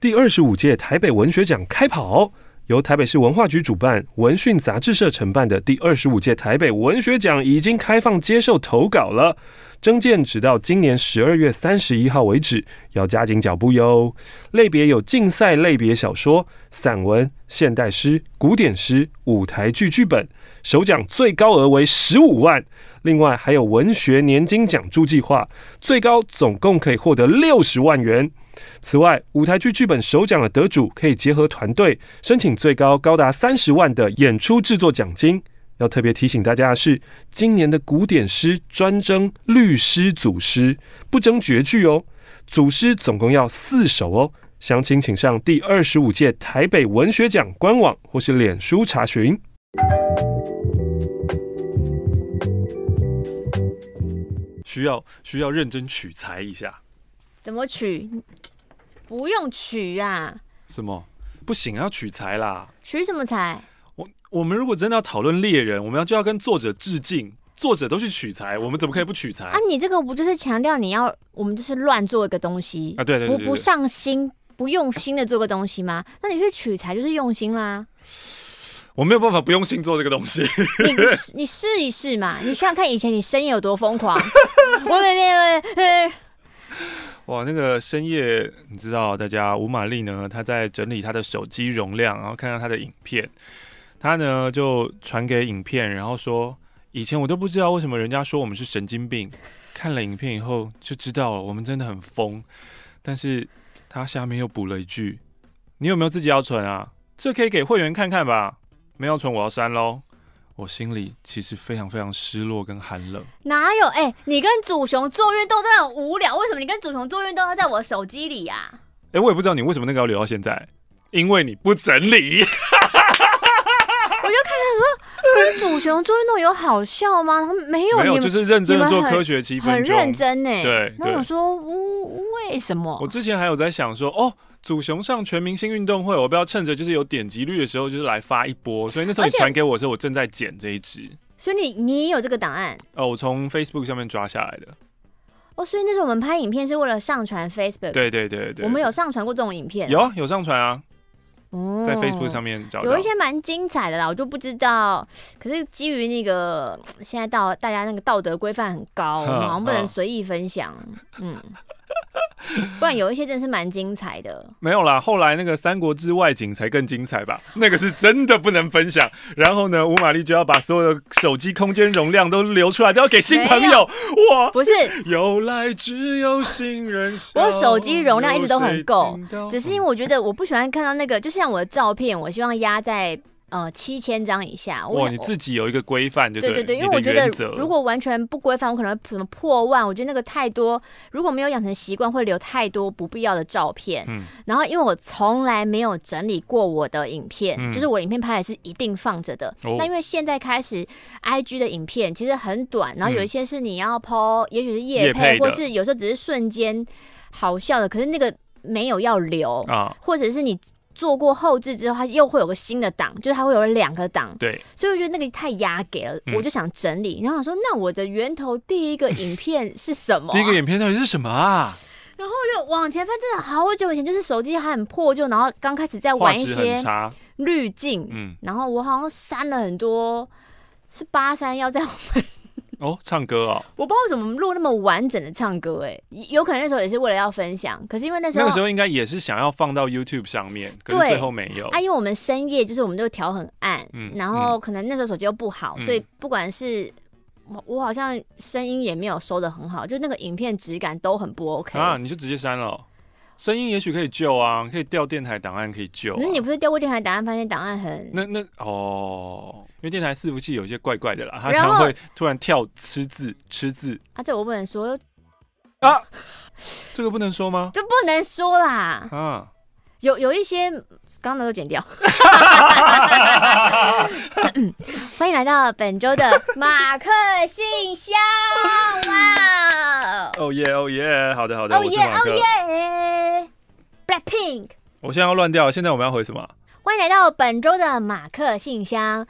第二十五届台北文学奖开跑，由台北市文化局主办、文讯杂志社承办的第二十五届台北文学奖已经开放接受投稿了。征件直到今年十二月三十一号为止，要加紧脚步哟。类别有竞赛类别小说、散文、现代诗、古典诗、舞台剧剧本，首奖最高额为十五万。另外还有文学年金奖助计划，最高总共可以获得六十万元。此外，舞台剧剧本首奖的得主可以结合团队申请最高高达三十万的演出制作奖金。要特别提醒大家的是，今年的古典诗专征律诗组诗，不征绝句哦。组诗总共要四首哦。详情请上第二十五届台北文学奖官网或是脸书查询。需要需要认真取材一下。怎么取？不用取啊。什么？不行，要取材啦。取什么材？我我们如果真的要讨论猎人，我们要就要跟作者致敬，作者都去取材，我们怎么可以不取材？啊，你这个不就是强调你要我们就是乱做一个东西啊？对对对，对，不不上心、不用心的做个东西吗？那你去取材就是用心啦。我没有办法不用心做这个东西。你你试一试嘛，你想想看以前你深夜有多疯狂。我哇，那个深夜，你知道，大家吴玛丽呢，她在整理她的手机容量，然后看到她的影片。她呢就传给影片，然后说：“以前我都不知道为什么人家说我们是神经病，看了影片以后就知道了，我们真的很疯。”但是她下面又补了一句：“你有没有自己要存啊？这可以给会员看看吧。没有存我要删喽。”我心里其实非常非常失落跟寒冷。哪有？哎、欸，你跟祖雄做运动真的很无聊，为什么你跟祖雄做运动要在我手机里呀、啊？哎、欸，我也不知道你为什么那个要留到现在，因为你不整理。我就看他说跟祖雄做运动有好笑吗？他没有，没有，就是认真的做科学七分钟，很认真呢。对，那我说，为什么？我之前还有在想说，哦，祖雄上全明星运动会，我不要趁着就是有点击率的时候，就是来发一波。所以那时候你传给我的时候，我正在剪这一支。所以你你也有这个档案？哦，我从 Facebook 上面抓下来的。哦，所以那时候我们拍影片是为了上传 Facebook。对对对对，我们有上传过这种影片。有有上传啊。哦，在 Facebook 上面找有一些蛮精彩的啦，我就不知道。可是基于那个现在到大家那个道德规范很高，好像不能随意分享。嗯。不然有一些真的是蛮精彩的，没有啦。后来那个《三国志外景》才更精彩吧？那个是真的不能分享。然后呢，吴玛丽就要把所有的手机空间容量都留出来，都要给新朋友。哇，不是，由来只有新人。我手机容量一直都很够，只是因为我觉得我不喜欢看到那个，就像我的照片，我希望压在。呃，七千张以下。哇，你自己有一个规范，对对对，因为我觉得如果完全不规范，我可能什么破万，我觉得那个太多。如果没有养成习惯，会留太多不必要的照片。嗯。然后，因为我从来没有整理过我的影片，嗯、就是我影片拍的是一定放着的。那、哦、因为现在开始，IG 的影片其实很短，然后有一些是你要 po，也许是夜配，或是有时候只是瞬间好笑的，可是那个没有要留啊，或者是你。做过后置之后，它又会有个新的档，就是它会有两个档。对，所以我觉得那个太压给了，嗯、我就想整理。然后我说，那我的源头第一个影片是什么、啊？第一个影片到底是什么啊？然后就往前翻，真的好久以前，就是手机还很破旧，然后刚开始在玩一些滤镜。嗯，然后我好像删了很多，是八三幺在我们。哦，唱歌哦，我不知道为什么录那么完整的唱歌，哎，有可能那时候也是为了要分享，可是因为那时候那个时候应该也是想要放到 YouTube 上面，可是最后没有。啊，因为我们深夜就是我们都调很暗，嗯，然后可能那时候手机又不好，嗯，所以不管是我我好像声音也没有收的很好，就那个影片质感都很不 OK 啊，你就直接删了。声音也许可以救啊，可以调电台档案可以救，啊。那、嗯、你不是调过电台档案，发现档案很……那那哦，因为电台伺服器有一些怪怪的啦，它常会突然跳吃字吃字。啊，这我不能说啊，这个不能说吗？这不能说啦。啊，有有一些刚刚都剪掉。欢迎来到本周的马克信箱。哇！哦耶哦耶，好的好的，哦耶哦耶，Blackpink。我现在要乱掉，现在我们要回什么？欢迎来到本周的马克信箱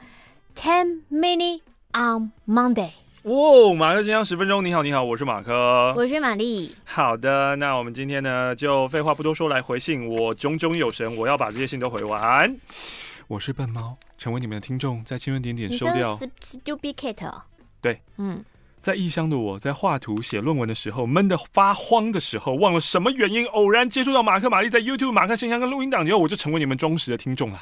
，Ten minutes on Monday。哇，马克先生十分钟，你好，你好，我是马克，我是玛丽。好的，那我们今天呢，就废话不多说，来回信。我炯炯有神，我要把这些信都回完。我是笨猫，成为你们的听众，在轻微点点收掉。是 Stupid Cat。对，嗯，在异乡的我，在画图写论文的时候，闷得发慌的时候，忘了什么原因，偶然接触到马克玛丽在 YouTube 马克信箱跟录音档以后，我就成为你们忠实的听众了。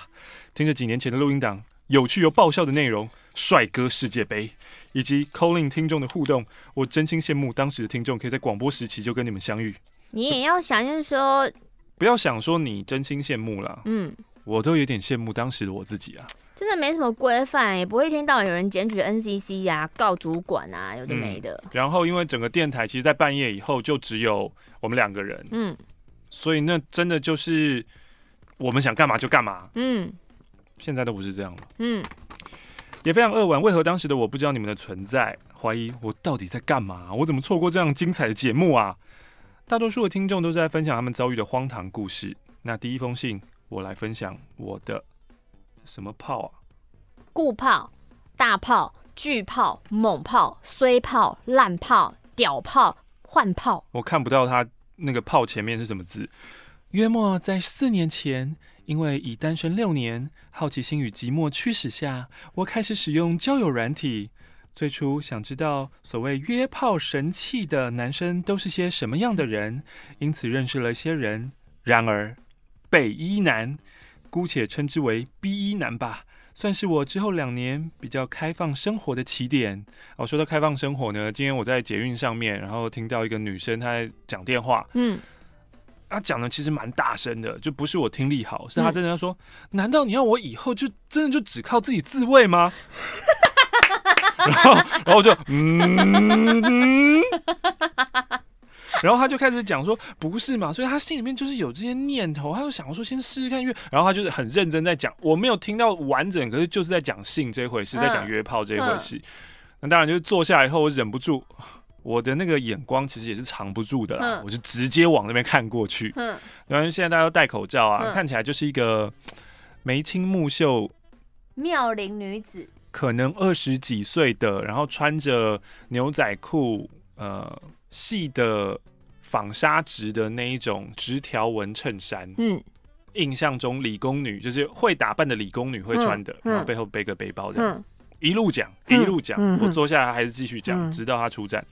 听着几年前的录音档，有趣又爆笑的内容，帅哥世界杯。以及 calling 听众的互动，我真心羡慕当时的听众可以在广播时期就跟你们相遇。你也要想，就是说，不要想说你真心羡慕啦。嗯，我都有点羡慕当时的我自己啊。真的没什么规范，也不会一天到晚有人检举 NCC 呀、啊、告主管啊，有的没的、嗯。然后，因为整个电台其实，在半夜以后就只有我们两个人，嗯，所以那真的就是我们想干嘛就干嘛。嗯，现在都不是这样了。嗯。也非常扼腕，为何当时的我不知道你们的存在？怀疑我到底在干嘛？我怎么错过这样精彩的节目啊？大多数的听众都在分享他们遭遇的荒唐故事。那第一封信，我来分享我的什么炮啊？固炮、大炮、巨炮、猛炮、衰炮、烂炮、屌炮、换炮。我看不到他那个炮前面是什么字。约莫在四年前。因为已单身六年，好奇心与寂寞驱使下，我开始使用交友软体。最初想知道所谓约炮神器的男生都是些什么样的人，因此认识了一些人。然而，北一男，姑且称之为 B 一男吧，算是我之后两年比较开放生活的起点。哦，说到开放生活呢，今天我在捷运上面，然后听到一个女生她在讲电话，嗯。他讲的其实蛮大声的，就不是我听力好，是他真的要说，嗯、难道你要我以后就真的就只靠自己自慰吗？然后，然后我就嗯，然后他就开始讲说，不是嘛，所以他心里面就是有这些念头，他就想说先试试看，因为然后他就是很认真在讲，我没有听到完整，可是就是在讲性这回事，在讲约炮这一回事。嗯、那当然就是坐下来以后，我忍不住。我的那个眼光其实也是藏不住的啦，嗯、我就直接往那边看过去。嗯，然后现在大家都戴口罩啊，嗯、看起来就是一个眉清目秀、妙龄女子，可能二十几岁的，然后穿着牛仔裤，呃，细的纺纱质的那一种直条纹衬衫。嗯，印象中理工女就是会打扮的理工女会穿的，嗯、然后背后背个背包这样子，嗯、一路讲一路讲，嗯、我坐下来还是继续讲，嗯、直到她出站。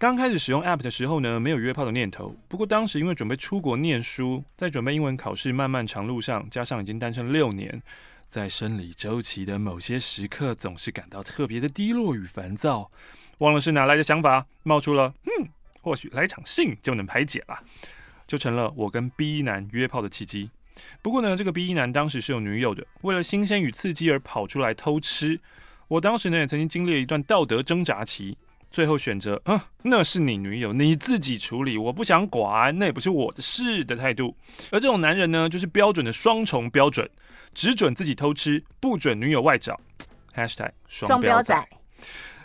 刚开始使用 App 的时候呢，没有约炮的念头。不过当时因为准备出国念书，在准备英文考试漫漫长路上，加上已经单身六年，在生理周期的某些时刻，总是感到特别的低落与烦躁。忘了是哪来的想法，冒出了“嗯，或许来场性就能排解了”，就成了我跟 B 男约炮的契机。不过呢，这个 B 男当时是有女友的，为了新鲜与刺激而跑出来偷吃。我当时呢，也曾经经历了一段道德挣扎期。最后选择，啊，那是你女友，你自己处理，我不想管，那也不是我的事的态度。而这种男人呢，就是标准的双重标准，只准自己偷吃，不准女友外找。#双标仔，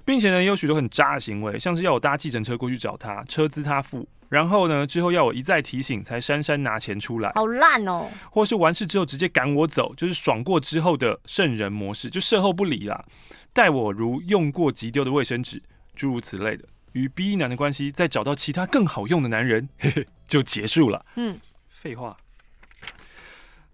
并且呢，也有许多很渣的行为，像是要我搭计程车过去找他，车资他付，然后呢，之后要我一再提醒才姗姗拿钱出来，好烂哦。或是完事之后直接赶我走，就是爽过之后的圣人模式，就事后不理啦，待我如用过即丢的卫生纸。诸如此类的，与 B 男的关系，再找到其他更好用的男人，嘿嘿，就结束了。嗯，废话。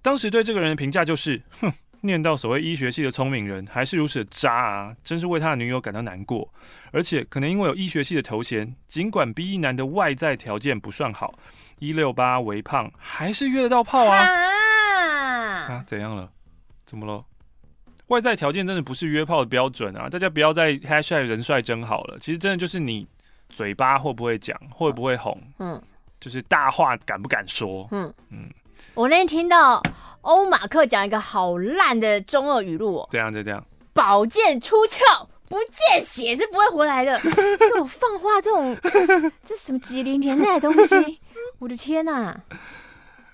当时对这个人的评价就是，哼，念到所谓医学系的聪明人，还是如此的渣啊！真是为他的女友感到难过。而且可能因为有医学系的头衔，尽管 B 男的外在条件不算好，一六八微胖，还是约得到炮啊！啊，啊，怎样了？怎么了？外在条件真的不是约炮的标准啊！大家不要再 hashtag 人帅真好了。其实真的就是你嘴巴会不会讲，会不会哄，嗯，就是大话敢不敢说，嗯嗯。嗯我那天听到欧马克讲一个好烂的中二语录，这样就这样。宝剑出鞘，不见血是不会回来的。这种放话，这种 这什么几零年代的东西？我的天哪、啊！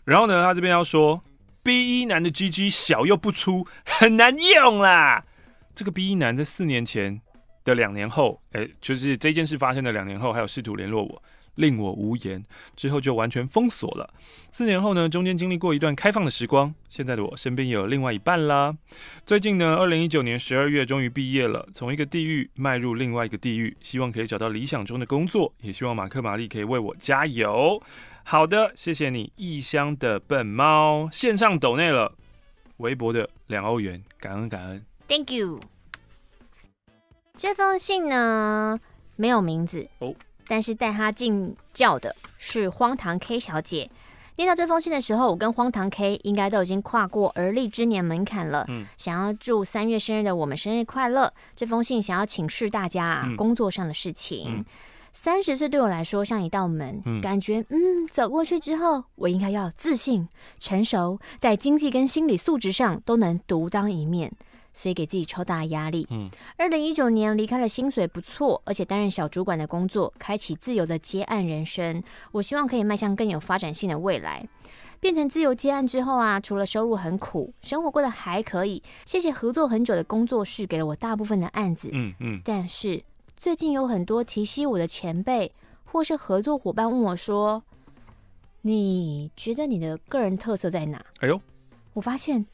然后呢，他这边要说。B 一男的 GG 小又不粗，很难用啦。这个 B 一男在四年前的两年后，哎、就是这件事发生的两年后，还有试图联络我。令我无言。之后就完全封锁了。四年后呢，中间经历过一段开放的时光。现在的我身边也有另外一半啦。最近呢，二零一九年十二月终于毕业了，从一个地狱迈入另外一个地狱，希望可以找到理想中的工作，也希望马克玛丽可以为我加油。好的，谢谢你，异乡的笨猫，线上抖内了微博的两欧元，感恩感恩，Thank you。这封信呢，没有名字哦，但是带他进教的是荒唐 K 小姐。念到这封信的时候，我跟荒唐 K 应该都已经跨过而立之年门槛了。嗯，想要祝三月生日的我们生日快乐。这封信想要请示大家啊，工作上的事情。三十岁对我来说像一道门，嗯、感觉嗯，走过去之后，我应该要自信、成熟，在经济跟心理素质上都能独当一面。所以给自己超大压力。嗯，二零一九年离开了薪水不错，而且担任小主管的工作，开启自由的接案人生。我希望可以迈向更有发展性的未来。变成自由接案之后啊，除了收入很苦，生活过得还可以。谢谢合作很久的工作室给了我大部分的案子。嗯嗯。但是最近有很多提携我的前辈或是合作伙伴问我说：“你觉得你的个人特色在哪？”哎呦，我发现。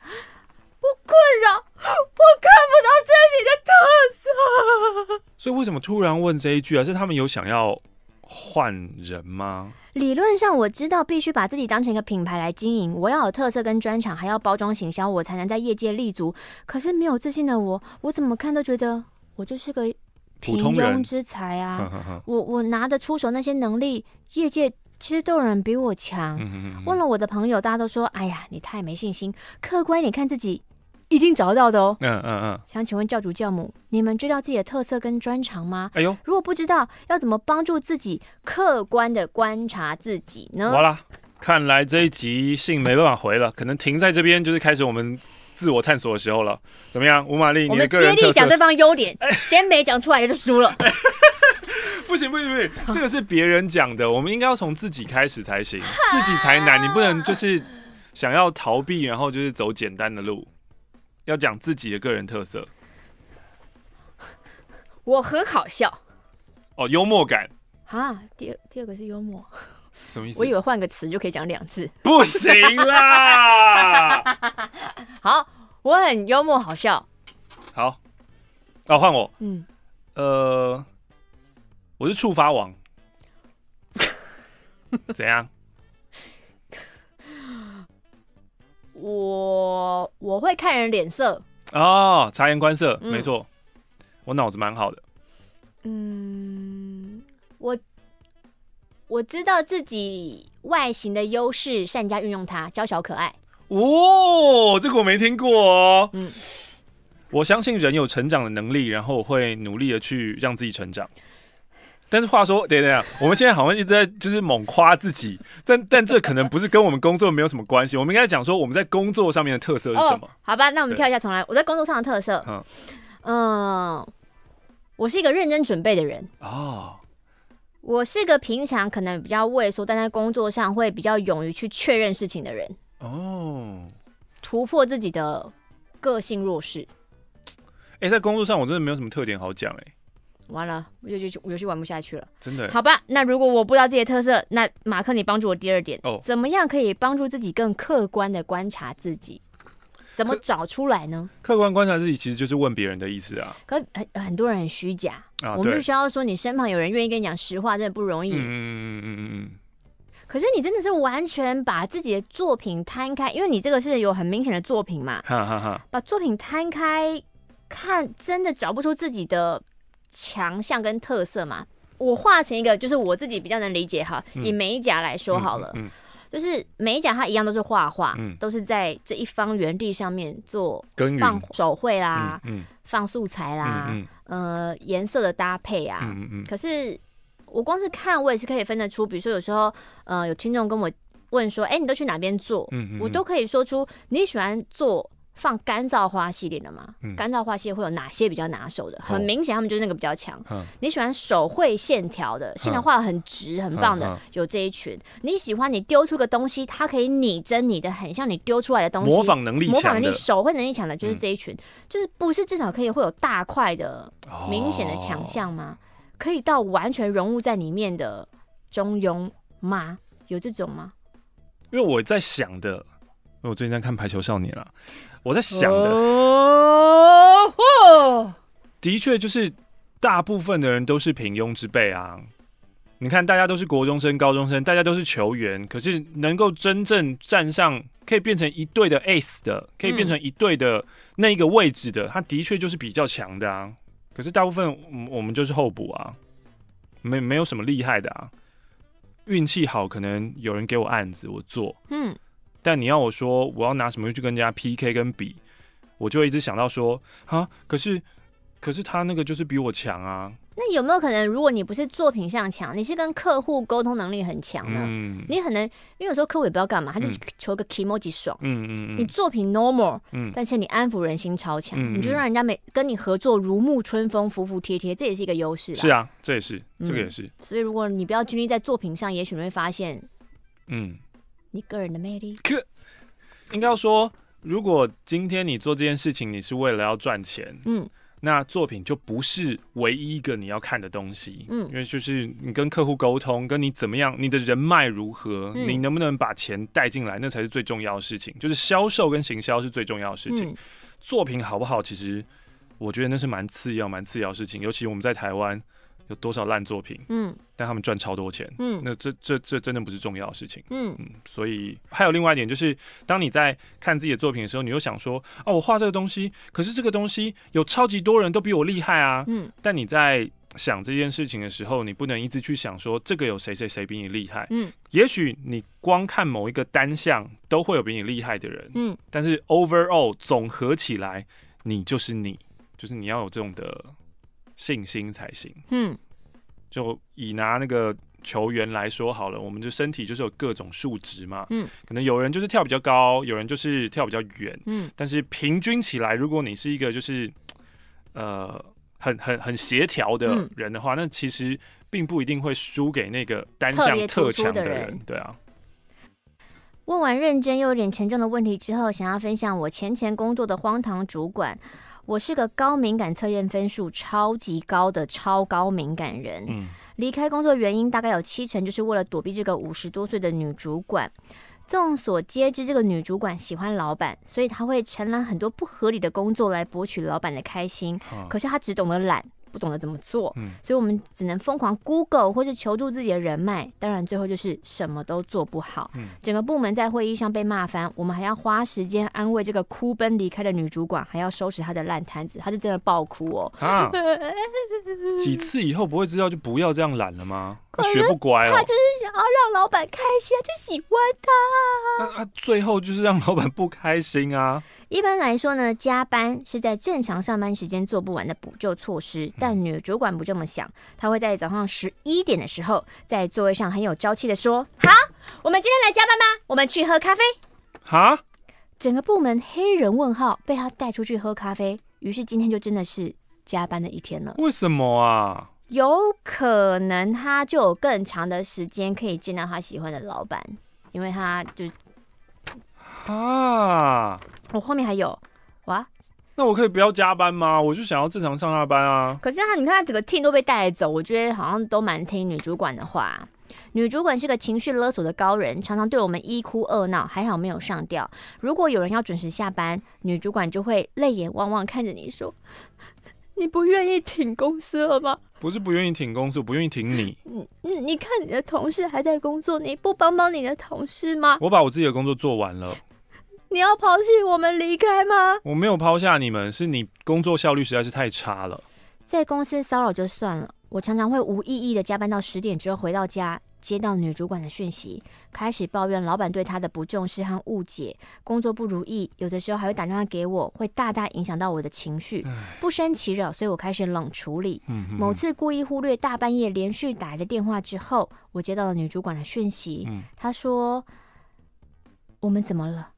我困扰，我看不到自己的特色。所以为什么突然问这一句啊？是他们有想要换人吗？理论上我知道必须把自己当成一个品牌来经营，我要有特色跟专长，还要包装行销，我才能在业界立足。可是没有自信的我，我怎么看都觉得我就是个平庸之才啊！呵呵呵，我我拿得出手那些能力，业界其实都有人比我强。问了我的朋友，大家都说：“哎呀，你太没信心，客观一点看自己。”一定找得到的哦。嗯嗯嗯。想请问教主教母，你们知道自己的特色跟专长吗？哎呦，如果不知道，要怎么帮助自己客观的观察自己呢？好了，看来这一集信没办法回了，可能停在这边就是开始我们自我探索的时候了。怎么样，吴玛丽？你们接力讲对方优点，哎、先没讲出来的就输了。不行不行不行，这个是别人讲的，我们应该要从自己开始才行，自己才难。你不能就是想要逃避，然后就是走简单的路。要讲自己的个人特色，我很好笑哦，幽默感啊。第二第二个是幽默，什么意思？我以为换个词就可以讲两次，不行啦。好，我很幽默好笑。好，哦，换我。嗯，呃，我是触发王，怎样？我我会看人脸色哦，察言观色，嗯、没错，我脑子蛮好的。嗯，我我知道自己外形的优势，善加运用它，娇小可爱。哦，这个我没听过哦。嗯，我相信人有成长的能力，然后我会努力的去让自己成长。但是话说，等等等，我们现在好像一直在就是猛夸自己，但 但这可能不是跟我们工作没有什么关系。我们应该讲说我们在工作上面的特色是什么？哦、好吧，那我们跳一下重来。我在工作上的特色，嗯，嗯，我是一个认真准备的人哦。我是个平常可能比较畏缩，但在工作上会比较勇于去确认事情的人哦，突破自己的个性弱势。哎、欸，在工作上我真的没有什么特点好讲哎、欸。完了，我就就游戏玩不下去了。真的？好吧，那如果我不知道自己的特色，那马克，你帮助我第二点哦。怎么样可以帮助自己更客观的观察自己？怎么找出来呢？客观观察自己其实就是问别人的意思啊。可很很多人很虚假，啊、我们必须要说，你身旁有人愿意跟你讲实话，真的不容易。嗯嗯嗯嗯嗯。可是你真的是完全把自己的作品摊开，因为你这个是有很明显的作品嘛。哈哈哈。把作品摊开看，真的找不出自己的。强项跟特色嘛，我画成一个就是我自己比较能理解哈。嗯、以美甲来说好了，嗯嗯嗯、就是美甲它一样都是画画，嗯、都是在这一方原地上面做放手绘啦，放素材啦，呃，颜色的搭配啊。可是我光是看，我也是可以分得出，比如说有时候呃有听众跟我问说，哎、欸，你都去哪边做？嗯嗯、我都可以说出你喜欢做。放干燥花系列的吗？干燥花系列会有哪些比较拿手的？很明显，他们就是那个比较强。你喜欢手绘线条的，线条画的很直、很棒的，有这一群。你喜欢你丢出个东西，它可以拟真你的，很像你丢出来的东西。模仿能力强的，模仿能力、手绘能力强的，就是这一群。就是不是至少可以会有大块的、明显的强项吗？可以到完全融入在里面的，中庸吗？有这种吗？因为我在想的，因为我最近在看《排球少年》了，我在想的，的确就是大部分的人都是平庸之辈啊。你看，大家都是国中生、高中生，大家都是球员，可是能够真正站上，可以变成一队的 ace 的，可以变成一队的那一个位置的，他的确就是比较强的啊。可是大部分我们就是候补啊，没没有什么厉害的啊。运气好，可能有人给我案子，我做。嗯，但你要我说，我要拿什么去跟人家 PK 跟比，我就一直想到说，啊，可是，可是他那个就是比我强啊。那有没有可能，如果你不是作品上强，你是跟客户沟通能力很强呢？嗯，你可能因为有时候客户也不知道干嘛，他就求个 kimoji 爽。嗯嗯嗯。你作品 normal，嗯，但是你安抚人心超强，嗯，你就让人家每跟你合作如沐春风，服服帖帖，这也是一个优势。是啊，这也是，这个也是。所以如果你不要拘泥在作品上，也许你会发现，嗯，你个人的魅力。可应该要说，如果今天你做这件事情，你是为了要赚钱，嗯。那作品就不是唯一一个你要看的东西，嗯，因为就是你跟客户沟通，跟你怎么样，你的人脉如何，嗯、你能不能把钱带进来，那才是最重要的事情。就是销售跟行销是最重要的事情，嗯、作品好不好，其实我觉得那是蛮次要、蛮次要的事情，尤其我们在台湾。有多少烂作品？嗯，但他们赚超多钱。嗯，那这这这真的不是重要的事情。嗯嗯，所以还有另外一点就是，当你在看自己的作品的时候，你又想说，哦，我画这个东西，可是这个东西有超级多人都比我厉害啊。嗯，但你在想这件事情的时候，你不能一直去想说这个有谁谁谁比你厉害。嗯，也许你光看某一个单项都会有比你厉害的人。嗯，但是 overall 总合起来，你就是你，就是你要有这种的。信心才行。嗯，就以拿那个球员来说好了，我们的身体就是有各种数值嘛。嗯，可能有人就是跳比较高，有人就是跳比较远。嗯，但是平均起来，如果你是一个就是呃很很很协调的人的话，嗯、那其实并不一定会输给那个单项特强的人。对啊。问完认真又有点沉重的问题之后，想要分享我前前工作的荒唐主管。我是个高敏感测验分数超级高的超高敏感人。嗯，离开工作原因大概有七成就是为了躲避这个五十多岁的女主管。众所皆知，这个女主管喜欢老板，所以她会承揽很多不合理的工作来博取老板的开心。可是她只懂得懒。不懂得怎么做，嗯，所以我们只能疯狂 Google 或是求助自己的人脉，当然最后就是什么都做不好。嗯，整个部门在会议上被骂翻，我们还要花时间安慰这个哭奔离开的女主管，还要收拾她的烂摊子，她是真的爆哭哦。啊，几次以后不会知道就不要这样懒了吗？他学不乖哦。他就是想要让老板开心，他就喜欢他。那、啊、最后就是让老板不开心啊。一般来说呢，加班是在正常上班时间做不完的补救措施，但女主管不这么想，她会在早上十一点的时候，在座位上很有朝气的说：“好，我们今天来加班吧，我们去喝咖啡。”哈，整个部门黑人问号被她带出去喝咖啡，于是今天就真的是加班的一天了。为什么啊？有可能他就有更长的时间可以见到他喜欢的老板，因为他就。啊！我后面还有哇，那我可以不要加班吗？我就想要正常上下班啊。可是他，你看他整个 team 都被带走，我觉得好像都蛮听女主管的话。女主管是个情绪勒索的高人，常常对我们一哭二闹，还好没有上吊。如果有人要准时下班，女主管就会泪眼汪汪看着你说：“你不愿意挺公司了吗？”不是不愿意挺公司，我不愿意挺你。嗯嗯，你看你的同事还在工作，你不帮帮你的同事吗？我把我自己的工作做完了。你要抛弃我们离开吗？我没有抛下你们，是你工作效率实在是太差了。在公司骚扰就算了，我常常会无意义的加班到十点之后回到家，接到女主管的讯息，开始抱怨老板对她的不重视和误解，工作不如意，有的时候还会打电话给我，会大大影响到我的情绪，不生其扰，所以我开始冷处理。某次故意忽略大半夜连续打来的电话之后，我接到了女主管的讯息，她说：“我们怎么了？”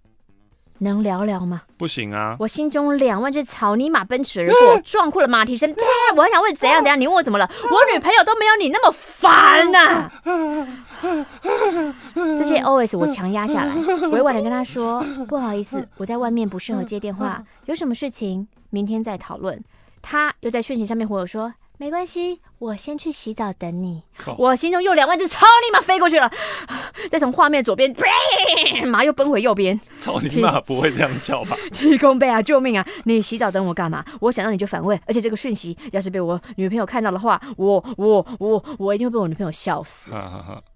能聊聊吗？不行啊！我心中两万只草泥马奔驰而过，壮阔的马蹄声。我很想问怎样怎样？你问我怎么了？我女朋友都没有你那么烦呐！这些 OS 我强压下来，委婉的跟他说：“不好意思，我在外面不适合接电话，有什么事情明天再讨论。”他又在讯息上面回我说：“没关系，我先去洗澡等你。我心中又两万只草泥马飞过去了，再从画面左边，马又奔回右边。操你妈，不会这样叫吧？提供杯啊！救命啊！你洗澡等我干嘛？我想到你就反问，而且这个讯息要是被我女朋友看到的话，我我我我一定会被我女朋友笑死。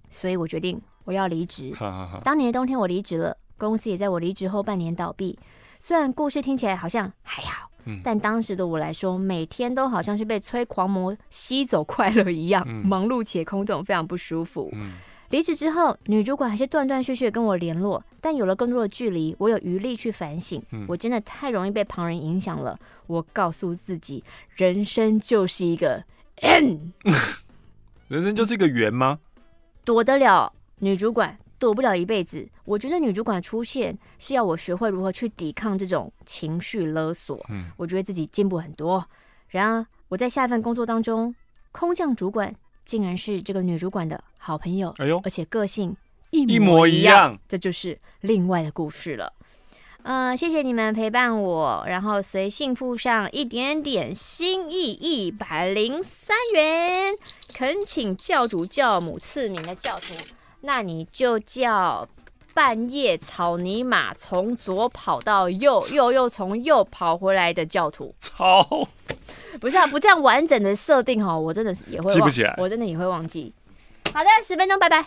所以我决定我要离职。当年的冬天我离职了，公司也在我离职后半年倒闭。虽然故事听起来好像还好，但当时的我来说，每天都好像是被催狂魔吸走快乐一样，忙碌且空洞，非常不舒服。离职之后，女主管还是断断续续跟我联络，但有了更多的距离，我有余力去反省。我真的太容易被旁人影响了。我告诉自己，人生就是一个 N，人生就是一个圆吗？躲得了女主管，躲不了一辈子。我觉得女主管出现是要我学会如何去抵抗这种情绪勒索。嗯，我觉得自己进步很多。然而我在下一份工作当中，空降主管竟然是这个女主管的好朋友。哎呦，而且个性一模一样，这就是另外的故事了。呃，谢谢你们陪伴我，然后随信附上一点点心意，一百零三元，恳请教主教母赐名的教徒，那你就叫半夜草泥马从左跑到右，又又从右跑回来的教徒。操，不是啊，不这样完整的设定哈，我真的是也会忘记不起来，我真的也会忘记。好的，十分钟，拜拜。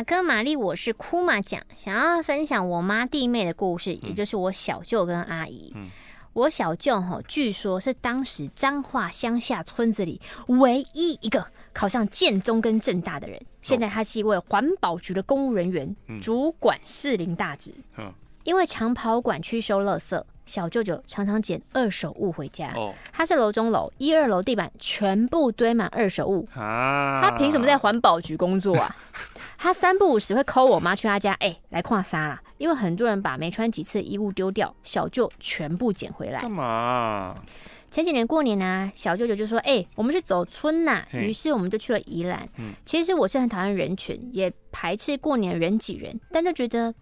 马哥玛丽，我是哭玛讲，想要分享我妈弟妹的故事，也就是我小舅跟阿姨。嗯、我小舅哈，据说是当时彰化乡下村子里唯一一个考上建中跟正大的人，现在他是一位环保局的公务人员，嗯、主管士林大职。嗯、因为长跑管区收垃圾，小舅舅常常捡二手物回家。哦、他是楼中楼，一二楼地板全部堆满二手物。啊、他凭什么在环保局工作啊？他三不五时会 call 我妈去他家，哎、欸，来跨沙啦。因为很多人把没穿几次的衣物丢掉，小舅全部捡回来。干嘛？前几年过年呢、啊，小舅舅就说，哎、欸，我们去走村呐、啊。于是我们就去了宜兰。嗯、其实我是很讨厌人群，也排斥过年人挤人，但就觉得。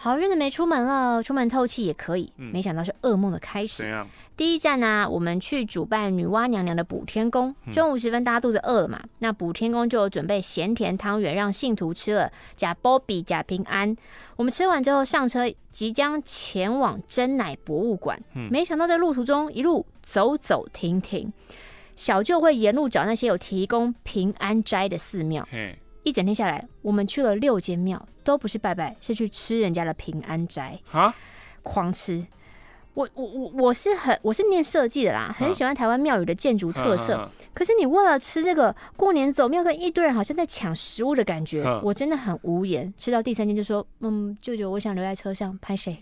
好日子没出门了，出门透气也可以。没想到是噩梦的开始。嗯、第一站呢、啊，我们去主办女娲娘娘的补天宫。中午时分，大家肚子饿了嘛，那补天宫就有准备咸甜汤圆让信徒吃了，假波比假平安。我们吃完之后上车，即将前往真奶博物馆。没想到在路途中一路走走停停，小舅会沿路找那些有提供平安斋的寺庙。一整天下来，我们去了六间庙，都不是拜拜，是去吃人家的平安斋啊，狂吃。我我我我是很我是念设计的啦，很喜欢台湾庙宇的建筑特色。可是你为了吃这个过年走庙，跟一堆人好像在抢食物的感觉，我真的很无言。吃到第三天就说：“嗯，舅舅，我想留在车上拍谁？”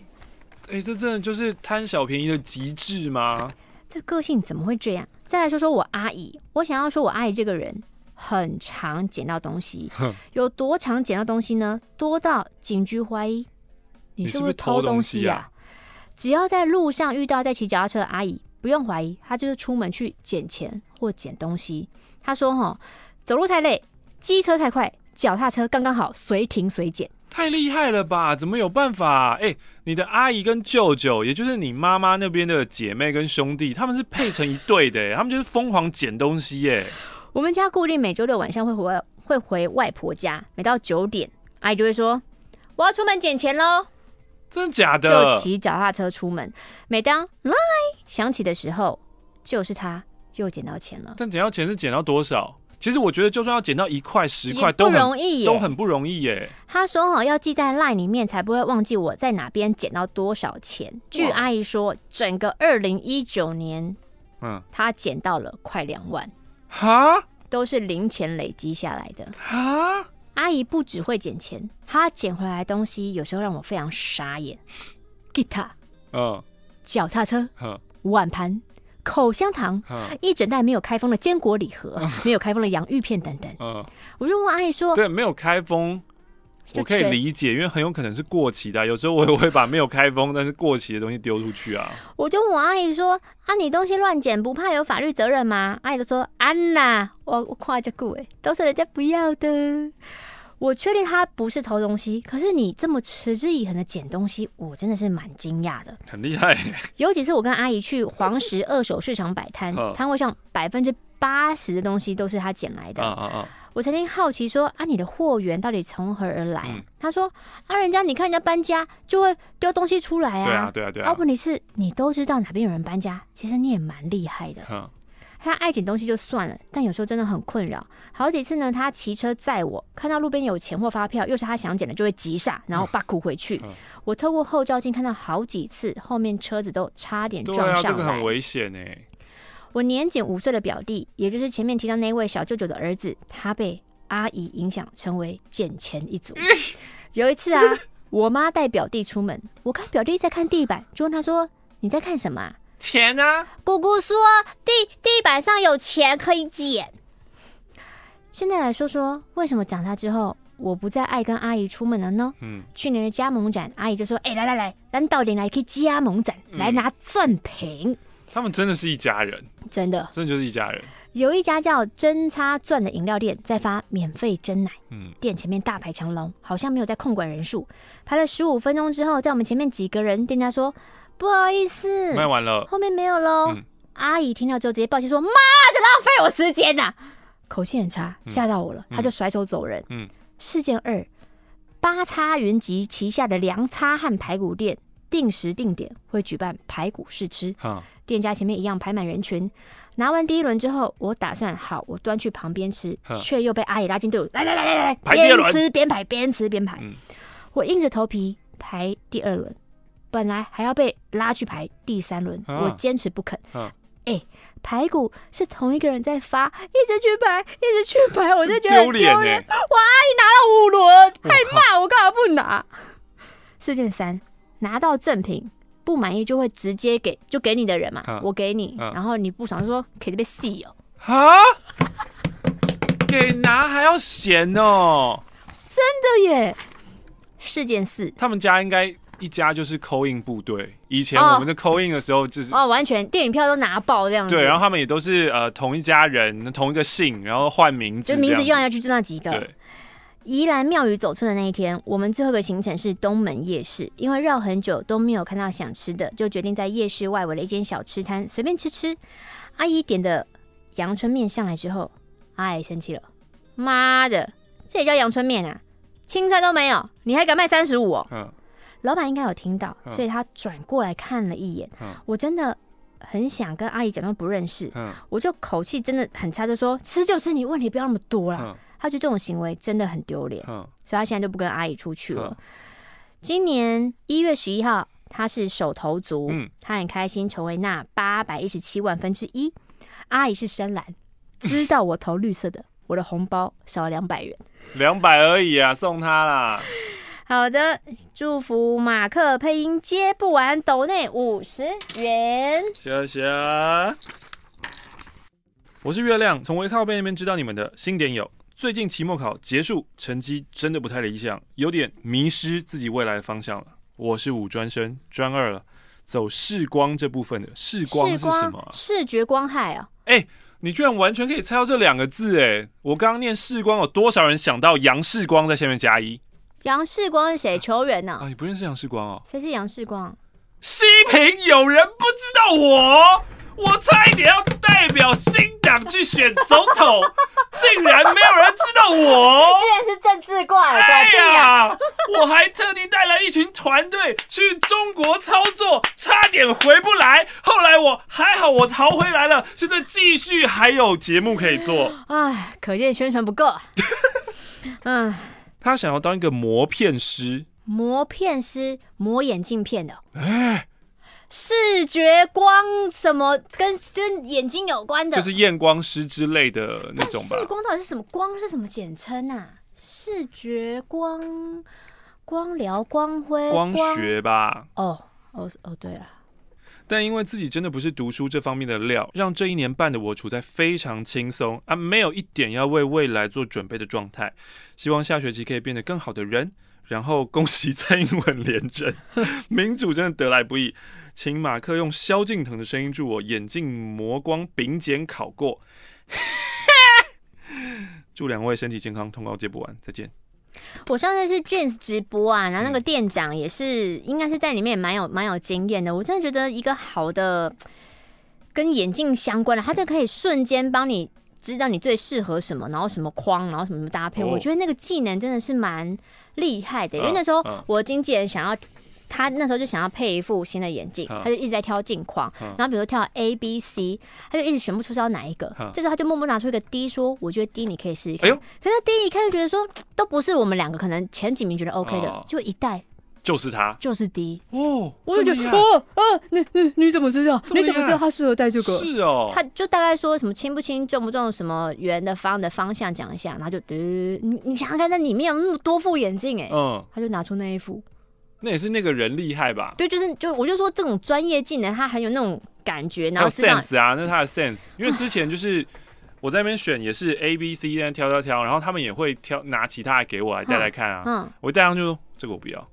哎，这真的就是贪小便宜的极致吗？这个性怎么会这样？再来说说我阿姨，我想要说我阿姨这个人。很常捡到东西，有多常捡到东西呢？多到警局怀疑你是不是偷东西呀？只要在路上遇到在骑脚踏车的阿姨，不用怀疑，她就是出门去捡钱或捡东西。她说：“哈，走路太累，机车太快，脚踏车刚刚好，随停随捡。”太厉害了吧？怎么有办法？哎，你的阿姨跟舅舅，也就是你妈妈那边的姐妹跟兄弟，他们是配成一对的，他们就是疯狂捡东西耶。我们家固定每周六晚上会回会回外婆家，每到九点，阿姨就会说：“我要出门捡钱喽。”真的假的？就骑脚踏车出门，每当来响起的时候，就是他又捡到钱了。但捡到钱是捡到多少？其实我觉得，就算要捡到一块十块，都不容易，都很不容易耶。他说：“哈，要记在 LINE 里面，才不会忘记我在哪边捡到多少钱。”据阿姨说，整个二零一九年，嗯，他捡到了快两万。哈，都是零钱累积下来的。哈，阿姨不只会捡钱，她捡回来的东西有时候让我非常傻眼。吉他，嗯，脚踏车，嗯，碗盘，口香糖，一整袋没有开封的坚果礼盒，没有开封的洋芋片等等。我就问阿姨说：“对，没有开封，我可以理解，因为很有可能是过期的。有时候我也会把没有开封但是过期的东西丢出去啊。”我就问我阿姨说：“啊，你东西乱捡，不怕有法律责任吗？”阿姨就说：“安娜，我我夸这句，哎，都是人家不要的。”我确定他不是偷东西，可是你这么持之以恒的捡东西，我真的是蛮惊讶的。很厉害。有几次我跟阿姨去黄石二手市场摆摊，摊位上百分之八十的东西都是他捡来的。啊啊啊！我曾经好奇说：“啊，你的货源到底从何而来？”嗯、他说：“啊，人家你看人家搬家就会丢东西出来啊。”对啊，对啊，对啊。啊，问题是你都知道哪边有人搬家，其实你也蛮厉害的。嗯他爱捡东西就算了，但有时候真的很困扰。好几次呢，他骑车载我，看到路边有钱或发票，又是他想捡的，就会急刹，然后把苦回去。我透过后照镜看到好几次，后面车子都差点撞上来。对啊，这个很危险哎。我年仅五岁的表弟，也就是前面提到那位小舅舅的儿子，他被阿姨影响，成为捡钱一族。嗯、有一次啊，我妈带表弟出门，我看表弟在看地板，就问他说：“你在看什么？”钱啊！姑姑说地地板上有钱可以捡。现在来说说，为什么长大之后我不再爱跟阿姨出门了呢？嗯，去年的加盟展，阿姨就说：“哎、欸，来来来，咱到底来去加盟展，嗯、来拿赠品。”他们真的是一家人，真的，真的就是一家人。有一家叫真擦钻的饮料店在发免费真奶，嗯，店前面大排长龙，好像没有在控管人数，排了十五分钟之后，在我们前面几个人，店家说。不好意思，卖完了，后面没有喽。嗯、阿姨听到之后直接抱歉说：“妈的，浪费我时间呐、啊！”口气很差，吓到我了，嗯、他就甩手走人。嗯、事件二，八叉云集旗下的凉叉和排骨店定时定点会举办排骨试吃，嗯、店家前面一样排满人群。拿完第一轮之后，我打算好，我端去旁边吃，却、嗯、又被阿姨拉进队伍，来来来来来，边吃边排，边吃边排。嗯、我硬着头皮排第二轮。本来还要被拉去排第三轮，啊、我坚持不肯。哎、排骨是同一个人在发，一直去排，一直去排，我就觉得丢脸。我阿姨拿了五轮，还骂我干嘛不拿？事件三，拿到赠品不满意就会直接给，就给你的人嘛，啊、我给你，啊、然后你不爽就说可以被洗哦。哈，给拿还要嫌哦？真的耶。事件四，他们家应该。一家就是 call in 部队，以前我们的 call in 的时候就是哦，哦，完全电影票都拿爆这样子。对，然后他们也都是呃同一家人，同一个姓，然后换名字，就名字用来用去就那几个。对，宜兰庙宇走村的那一天，我们最后一个行程是东门夜市，因为绕很久都没有看到想吃的，就决定在夜市外围的一间小吃摊随便吃吃。阿姨点的阳春面上来之后，阿姨生气了，妈的，这也叫阳春面啊？青菜都没有，你还敢卖三十五？嗯。老板应该有听到，所以他转过来看了一眼。嗯、我真的很想跟阿姨假装不认识，嗯、我就口气真的很差，就说吃就吃，你问题不要那么多啦。嗯、他觉得这种行为真的很丢脸，嗯、所以他现在就不跟阿姨出去了。嗯、今年一月十一号，他是手头族，嗯、他很开心成为那八百一十七万分之一。阿姨是深蓝，知道我投绿色的，我的红包少了两百元，两百而已啊，送他啦。好的，祝福马克配音接不完，斗内五十元，谢谢。我是月亮，从微靠背那边知道你们的新点有。最近期末考结束，成绩真的不太理想，有点迷失自己未来的方向了。我是五专生，专二了，走视光这部分的。视光是什么啊？视觉光害啊！哎、欸，你居然完全可以猜到这两个字哎！我刚刚念视光，有多少人想到杨世光在下面加一？杨世光是谁？球员呢？啊，你不认识杨世光哦？谁是杨世光？西平有人不知道我？我差一点要代表新党去选总统，竟然没有人知道我？竟然是政治挂的。哎呀，我还特地带了一群团队去中国操作，差点回不来。后来我还好，我逃回来了。现在继续还有节目可以做。哎，可见宣传不够。嗯。他想要当一个磨片师，磨片师磨眼镜片的，哎、欸，视觉光什么跟跟眼睛有关的，就是验光师之类的那种吧。视光到底是什么？光是什么简称啊？视觉光、光疗、光辉、光学吧？哦哦哦，对了，但因为自己真的不是读书这方面的料，让这一年半的我处在非常轻松啊，没有一点要为未来做准备的状态。希望下学期可以变得更好的人。然后恭喜 蔡英文连任，民主真的得来不易。请马克用萧敬腾的声音祝我眼镜磨光，丙检考过。祝两位身体健康，通告接不完，再见。我上次是 James 直播啊，然后那个店长也是，应该是在里面也蛮有蛮有经验的。我真的觉得一个好的跟眼镜相关的，他就可以瞬间帮你知道你最适合什么，然后什么框，然后什么搭配。我觉得那个技能真的是蛮厉害的，因为那时候我经纪人想要。他那时候就想要配一副新的眼镜，他就一直在挑镜框，然后比如说挑 A、B、C，他就一直选不出是要哪一个。这时候他就默默拿出一个 D，说：“我觉得 D 你可以试一看。”可是 D 一看就觉得说都不是我们两个可能前几名觉得 OK 的，就一戴就是他，就是 D 哦。我就觉得哦哦，你你你怎么知道？你怎么知道他适合戴这个？是哦，他就大概说什么轻不轻、重不重、什么圆的、方的方向讲一下，然后就呃，你你想想看，那里面有那么多副眼镜哎，嗯，他就拿出那一副。那也是那个人厉害吧？对，就是就我就说这种专业技能，他很有那种感觉，然后 sense 啊，那是他的 sense。因为之前就是我在那边选也是 A B C 在挑挑挑，然后他们也会挑拿其他来给我来戴来看啊。嗯，我戴上就说这个我不要。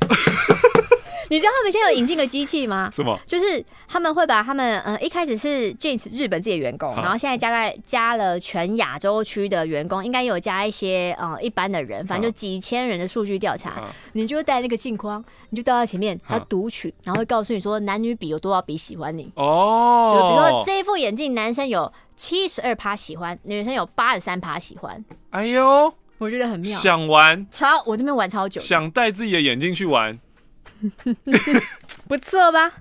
你知道他们现在有引进个机器吗？什么？就是他们会把他们呃一开始是 Jeans 日本自己的员工，然后现在加在加了全亚洲区的员工，应该有加一些呃一般的人，反正就几千人的数据调查。你就带那个镜框，你就到他前面，他读取，然后会告诉你说男女比有多少比喜欢你。哦。就比如说这一副眼镜，男生有七十二趴喜欢，女生有八十三趴喜欢。哎呦，我觉得很妙。想玩？超，我这边玩超久。想带自己的眼镜去玩。不错吧？